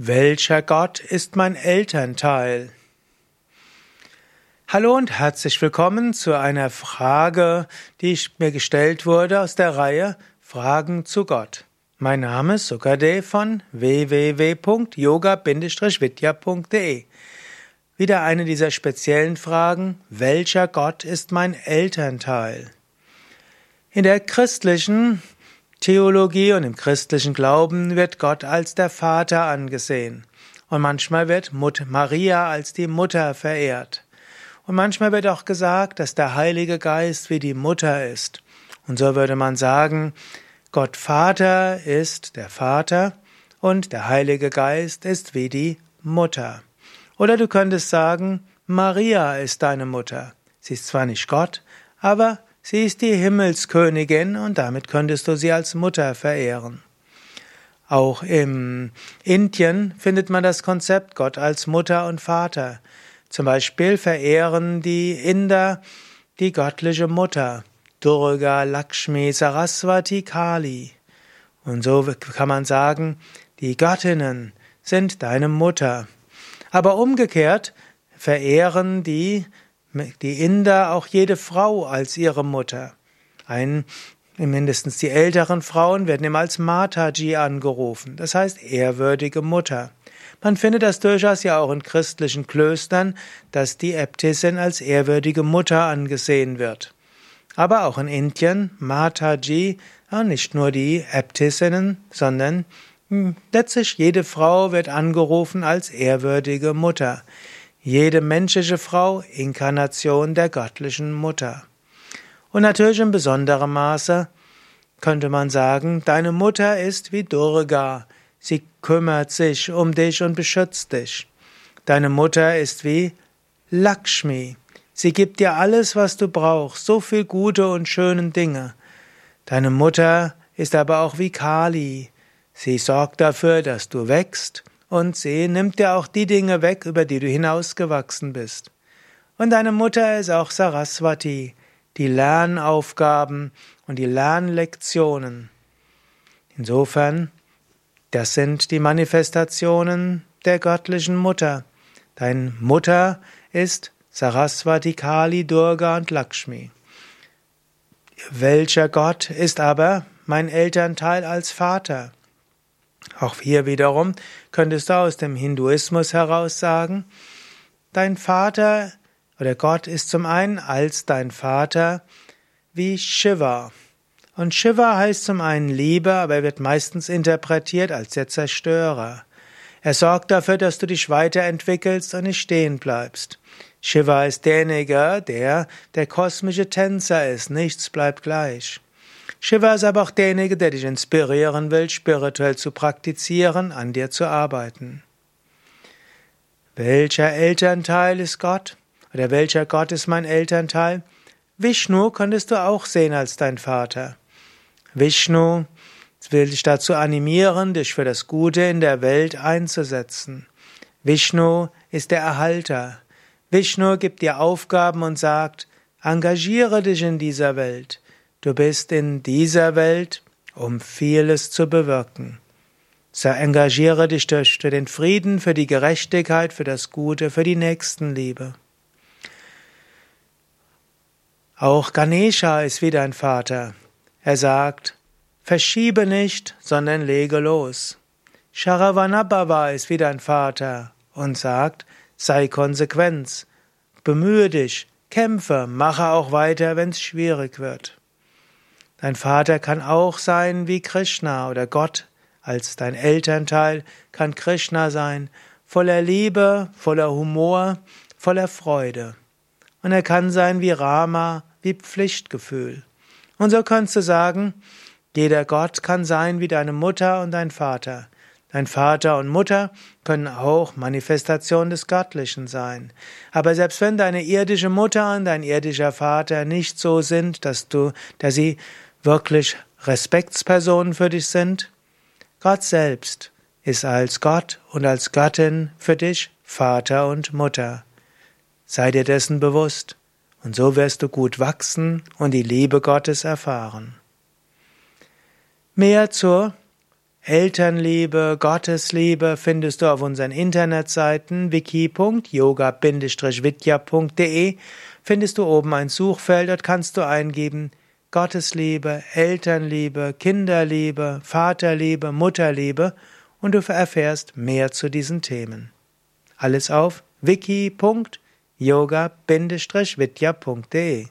Welcher Gott ist mein Elternteil? Hallo und herzlich willkommen zu einer Frage, die mir gestellt wurde aus der Reihe Fragen zu Gott. Mein Name ist Sukade von www.yoga-vidya.de. Wieder eine dieser speziellen Fragen. Welcher Gott ist mein Elternteil? In der christlichen Theologie und im christlichen Glauben wird Gott als der Vater angesehen. Und manchmal wird Maria als die Mutter verehrt. Und manchmal wird auch gesagt, dass der Heilige Geist wie die Mutter ist. Und so würde man sagen, Gott Vater ist der Vater und der Heilige Geist ist wie die Mutter. Oder du könntest sagen, Maria ist deine Mutter. Sie ist zwar nicht Gott, aber Sie ist die Himmelskönigin und damit könntest du sie als Mutter verehren. Auch im Indien findet man das Konzept Gott als Mutter und Vater. Zum Beispiel verehren die Inder die göttliche Mutter, Durga, Lakshmi, Saraswati, Kali. Und so kann man sagen, die Göttinnen sind deine Mutter. Aber umgekehrt verehren die die Inder auch jede Frau als ihre Mutter. Ein, mindestens die älteren Frauen werden immer als Mataji angerufen, das heißt ehrwürdige Mutter. Man findet das durchaus ja auch in christlichen Klöstern, dass die Äbtissin als ehrwürdige Mutter angesehen wird. Aber auch in Indien, Mataji, nicht nur die Äbtissinnen, sondern hm, letztlich jede Frau wird angerufen als ehrwürdige Mutter. Jede menschliche Frau Inkarnation der göttlichen Mutter. Und natürlich in besonderem Maße könnte man sagen, deine Mutter ist wie Durga, sie kümmert sich um dich und beschützt dich. Deine Mutter ist wie Lakshmi, sie gibt dir alles, was du brauchst, so viel gute und schönen Dinge. Deine Mutter ist aber auch wie Kali, sie sorgt dafür, dass du wächst und sie nimmt dir auch die Dinge weg, über die du hinausgewachsen bist. Und deine Mutter ist auch Saraswati, die Lernaufgaben und die Lernlektionen. Insofern, das sind die Manifestationen der göttlichen Mutter. Deine Mutter ist Saraswati, Kali, Durga und Lakshmi. Welcher Gott ist aber mein Elternteil als Vater? Auch hier wiederum könntest du aus dem Hinduismus heraus sagen, dein Vater oder Gott ist zum einen als dein Vater wie Shiva. Und Shiva heißt zum einen Liebe, aber er wird meistens interpretiert als der Zerstörer. Er sorgt dafür, dass du dich weiterentwickelst und nicht stehen bleibst. Shiva ist derjenige, der der kosmische Tänzer ist, nichts bleibt gleich. Shiva ist aber auch derjenige, der dich inspirieren will, spirituell zu praktizieren, an dir zu arbeiten. Welcher Elternteil ist Gott? Oder welcher Gott ist mein Elternteil? Vishnu könntest du auch sehen als dein Vater. Vishnu will dich dazu animieren, dich für das Gute in der Welt einzusetzen. Vishnu ist der Erhalter. Vishnu gibt dir Aufgaben und sagt, engagiere dich in dieser Welt. Du bist in dieser Welt, um vieles zu bewirken. So engagiere dich durch den Frieden, für die Gerechtigkeit, für das Gute, für die Nächstenliebe. Auch Ganesha ist wie dein Vater. Er sagt, verschiebe nicht, sondern lege los. Sharavanabhava ist wie dein Vater und sagt, sei konsequent, bemühe dich, kämpfe, mache auch weiter, wenn es schwierig wird. Dein Vater kann auch sein wie Krishna oder Gott als dein Elternteil kann Krishna sein, voller Liebe, voller Humor, voller Freude. Und er kann sein wie Rama, wie Pflichtgefühl. Und so kannst du sagen, jeder Gott kann sein wie deine Mutter und dein Vater. Dein Vater und Mutter können auch Manifestation des Göttlichen sein. Aber selbst wenn deine irdische Mutter und dein irdischer Vater nicht so sind, dass du, dass sie wirklich Respektspersonen für dich sind? Gott selbst ist als Gott und als Göttin für dich Vater und Mutter. Sei dir dessen bewusst, und so wirst du gut wachsen und die Liebe Gottes erfahren. Mehr zur Elternliebe, Gottesliebe findest du auf unseren Internetseiten wiki.yoga-vidya.de findest du oben ein Suchfeld, dort kannst du eingeben Gottesliebe, Elternliebe, Kinderliebe, Vaterliebe, Mutterliebe und du erfährst mehr zu diesen Themen. Alles auf wiki.yoga-vidya.de